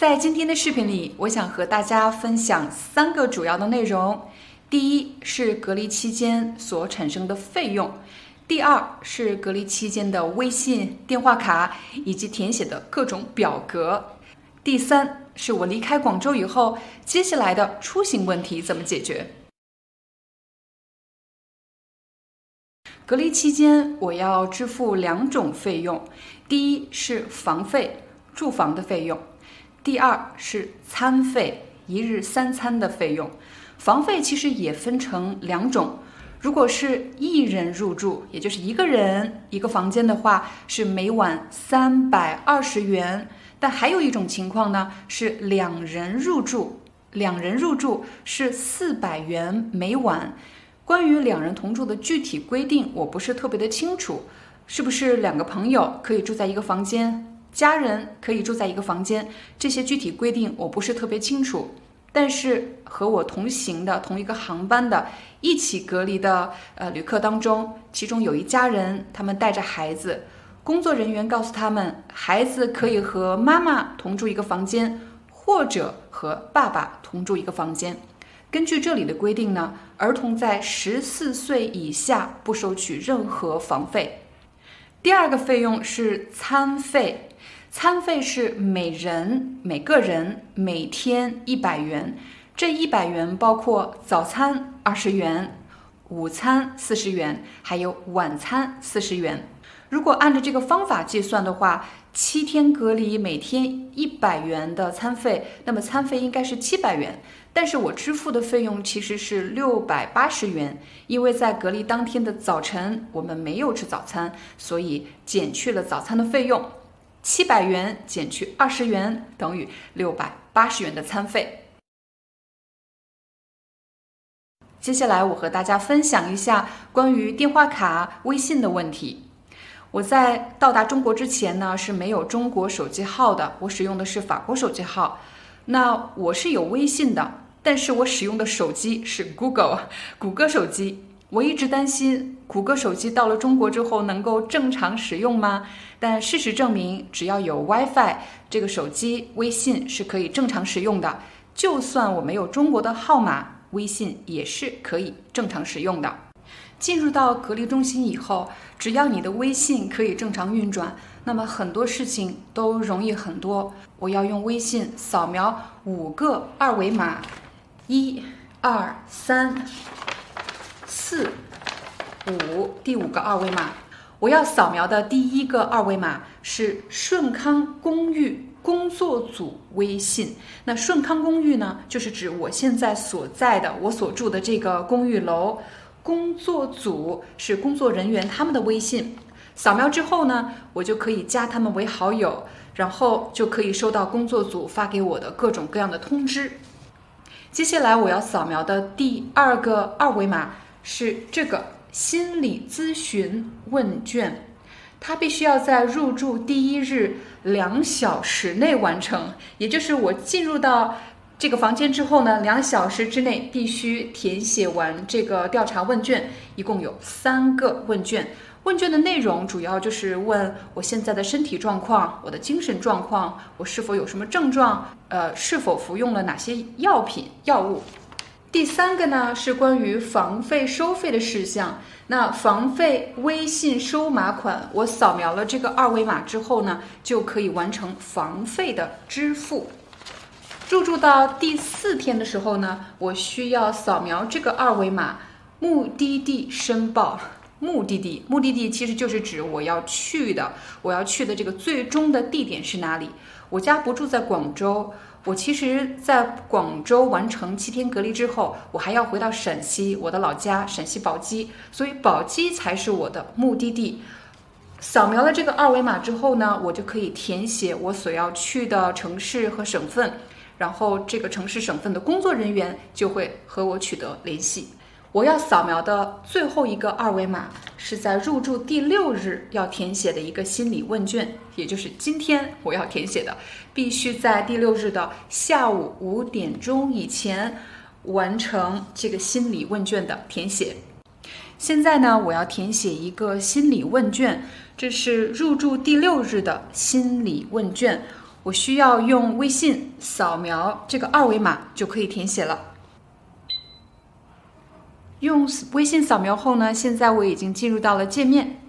在今天的视频里，我想和大家分享三个主要的内容。第一是隔离期间所产生的费用，第二是隔离期间的微信、电话卡以及填写的各种表格，第三是我离开广州以后，接下来的出行问题怎么解决。隔离期间我要支付两种费用，第一是房费，住房的费用。第二是餐费，一日三餐的费用。房费其实也分成两种，如果是一人入住，也就是一个人一个房间的话，是每晚三百二十元。但还有一种情况呢，是两人入住，两人入住是四百元每晚。关于两人同住的具体规定，我不是特别的清楚，是不是两个朋友可以住在一个房间？家人可以住在一个房间，这些具体规定我不是特别清楚。但是和我同行的同一个航班的一起隔离的呃旅客当中，其中有一家人，他们带着孩子，工作人员告诉他们，孩子可以和妈妈同住一个房间，或者和爸爸同住一个房间。根据这里的规定呢，儿童在十四岁以下不收取任何房费。第二个费用是餐费。餐费是每人每个人每天一百元，这一百元包括早餐二十元，午餐四十元，还有晚餐四十元。如果按照这个方法计算的话，七天隔离每天一百元的餐费，那么餐费应该是七百元。但是我支付的费用其实是六百八十元，因为在隔离当天的早晨我们没有吃早餐，所以减去了早餐的费用。七百元减去二十元等于六百八十元的餐费。接下来，我和大家分享一下关于电话卡、微信的问题。我在到达中国之前呢是没有中国手机号的，我使用的是法国手机号。那我是有微信的，但是我使用的手机是 Google 谷歌手机。我一直担心谷歌手机到了中国之后能够正常使用吗？但事实证明，只要有 WiFi，这个手机微信是可以正常使用的。就算我没有中国的号码，微信也是可以正常使用的。进入到隔离中心以后，只要你的微信可以正常运转，那么很多事情都容易很多。我要用微信扫描五个二维码，一、二、三。四五第五个二维码，我要扫描的第一个二维码是顺康公寓工作组微信。那顺康公寓呢，就是指我现在所在的我所住的这个公寓楼。工作组是工作人员他们的微信。扫描之后呢，我就可以加他们为好友，然后就可以收到工作组发给我的各种各样的通知。接下来我要扫描的第二个二维码。是这个心理咨询问卷，它必须要在入住第一日两小时内完成，也就是我进入到这个房间之后呢，两小时之内必须填写完这个调查问卷。一共有三个问卷，问卷的内容主要就是问我现在的身体状况、我的精神状况、我是否有什么症状、呃，是否服用了哪些药品药物。第三个呢是关于房费收费的事项。那房费微信收码款，我扫描了这个二维码之后呢，就可以完成房费的支付。入住到第四天的时候呢，我需要扫描这个二维码，目的地申报。目的地，目的地其实就是指我要去的，我要去的这个最终的地点是哪里？我家不住在广州。我其实，在广州完成七天隔离之后，我还要回到陕西，我的老家陕西宝鸡，所以宝鸡才是我的目的地。扫描了这个二维码之后呢，我就可以填写我所要去的城市和省份，然后这个城市省份的工作人员就会和我取得联系。我要扫描的最后一个二维码是在入住第六日要填写的一个心理问卷，也就是今天我要填写的，必须在第六日的下午五点钟以前完成这个心理问卷的填写。现在呢，我要填写一个心理问卷，这是入住第六日的心理问卷。我需要用微信扫描这个二维码就可以填写了。用微信扫描后呢，现在我已经进入到了界面。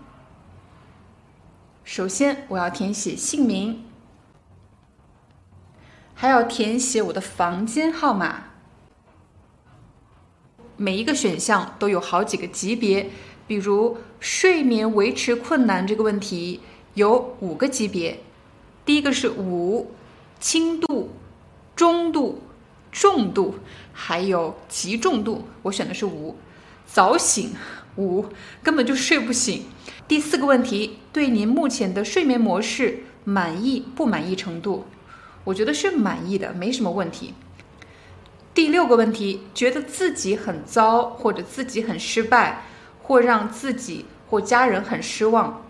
首先，我要填写姓名，还要填写我的房间号码。每一个选项都有好几个级别，比如睡眠维持困难这个问题有五个级别，第一个是五，轻度、中度、重度，还有极重度，我选的是五，早醒五，根本就睡不醒。第四个问题，对您目前的睡眠模式满意不满意程度，我觉得是满意的，没什么问题。第六个问题，觉得自己很糟，或者自己很失败，或让自己或家人很失望，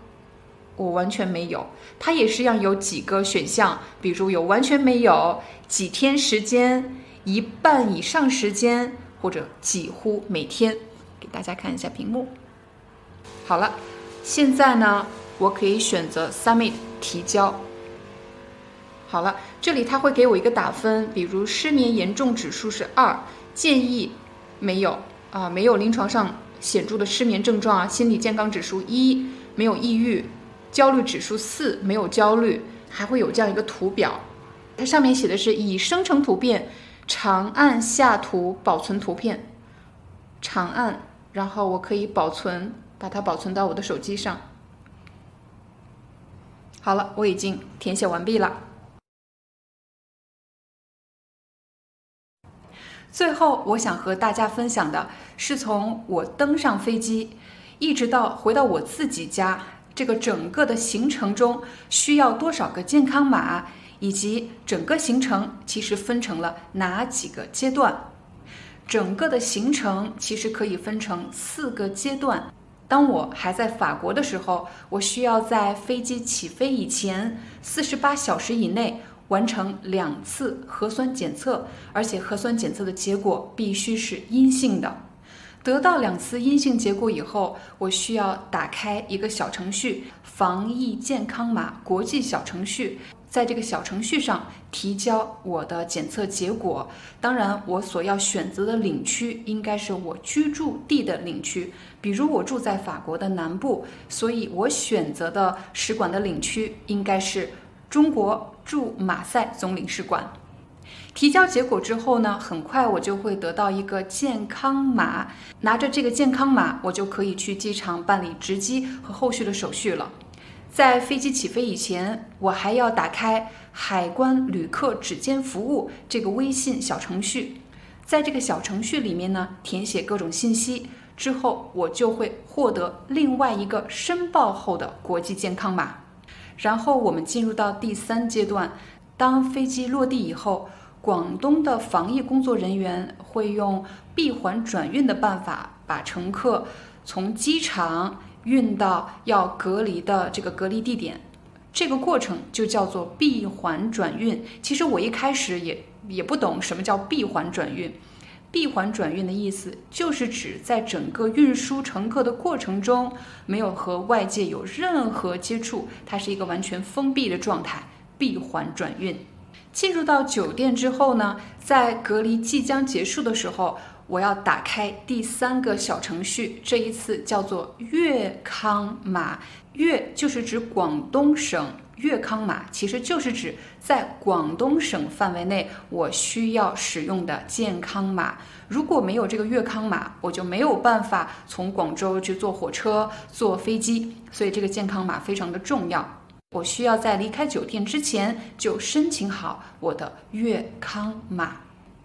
我完全没有。它也是一样有几个选项，比如有完全没有、几天时间、一半以上时间，或者几乎每天。给大家看一下屏幕。好了，现在呢，我可以选择 Submit 提交。好了，这里他会给我一个打分，比如失眠严重指数是二，建议没有啊，没有临床上显著的失眠症状啊，心理健康指数一，没有抑郁，焦虑指数四，没有焦虑，还会有这样一个图表，它上面写的是已生成图片，长按下图保存图片，长按，然后我可以保存，把它保存到我的手机上。好了，我已经填写完毕了。最后，我想和大家分享的是，从我登上飞机，一直到回到我自己家，这个整个的行程中需要多少个健康码，以及整个行程其实分成了哪几个阶段。整个的行程其实可以分成四个阶段。当我还在法国的时候，我需要在飞机起飞以前四十八小时以内。完成两次核酸检测，而且核酸检测的结果必须是阴性的。得到两次阴性结果以后，我需要打开一个小程序“防疫健康码”国际小程序，在这个小程序上提交我的检测结果。当然，我所要选择的领区应该是我居住地的领区，比如我住在法国的南部，所以我选择的使馆的领区应该是中国。驻马赛总领事馆提交结果之后呢，很快我就会得到一个健康码，拿着这个健康码，我就可以去机场办理值机和后续的手续了。在飞机起飞以前，我还要打开海关旅客指尖服务这个微信小程序，在这个小程序里面呢，填写各种信息之后，我就会获得另外一个申报后的国际健康码。然后我们进入到第三阶段，当飞机落地以后，广东的防疫工作人员会用闭环转运的办法把乘客从机场运到要隔离的这个隔离地点，这个过程就叫做闭环转运。其实我一开始也也不懂什么叫闭环转运。闭环转运的意思就是指在整个运输乘客的过程中，没有和外界有任何接触，它是一个完全封闭的状态。闭环转运，进入到酒店之后呢，在隔离即将结束的时候，我要打开第三个小程序，这一次叫做粤康码。粤就是指广东省。粤康码其实就是指在广东省范围内我需要使用的健康码。如果没有这个粤康码，我就没有办法从广州去坐火车、坐飞机。所以这个健康码非常的重要。我需要在离开酒店之前就申请好我的粤康码。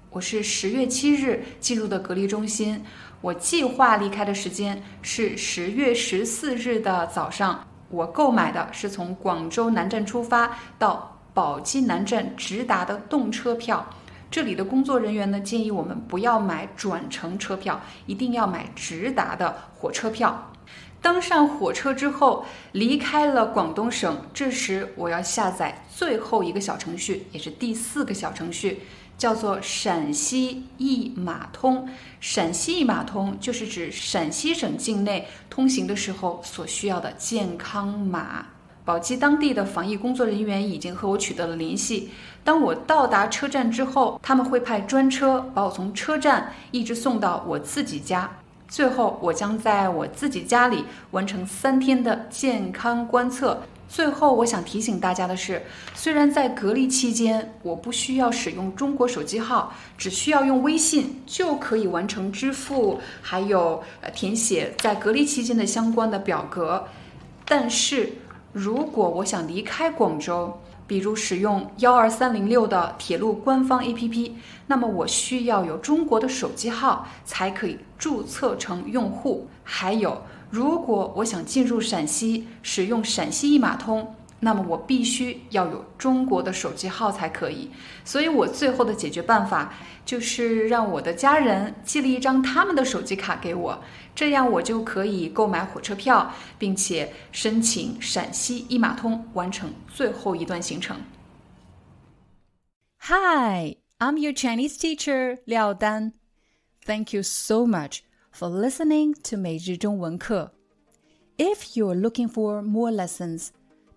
我是十月七日进入的隔离中心，我计划离开的时间是十月十四日的早上。我购买的是从广州南站出发到宝鸡南站直达的动车票。这里的工作人员呢建议我们不要买转乘车票，一定要买直达的火车票。登上火车之后，离开了广东省，这时我要下载最后一个小程序，也是第四个小程序，叫做陕西一码通。陕西一码通就是指陕西省境内通行的时候所需要的健康码。宝鸡当地的防疫工作人员已经和我取得了联系。当我到达车站之后，他们会派专车把我从车站一直送到我自己家。最后，我将在我自己家里完成三天的健康观测。最后，我想提醒大家的是，虽然在隔离期间我不需要使用中国手机号，只需要用微信就可以完成支付，还有呃填写在隔离期间的相关的表格，但是如果我想离开广州，比如使用幺二三零六的铁路官方 APP，那么我需要有中国的手机号才可以注册成用户。还有，如果我想进入陕西使用陕西一码通，那么我必须要有中国的手机号才可以。所以我最后的解决办法就是让我的家人寄了一张他们的手机卡给我。这样我就可以购买火车票，并且申请陕西一码通，完成最后一段行程。Hi, I'm your Chinese teacher Liao Dan. Thank you so much for listening to 每日中文课. If you're looking for more lessons,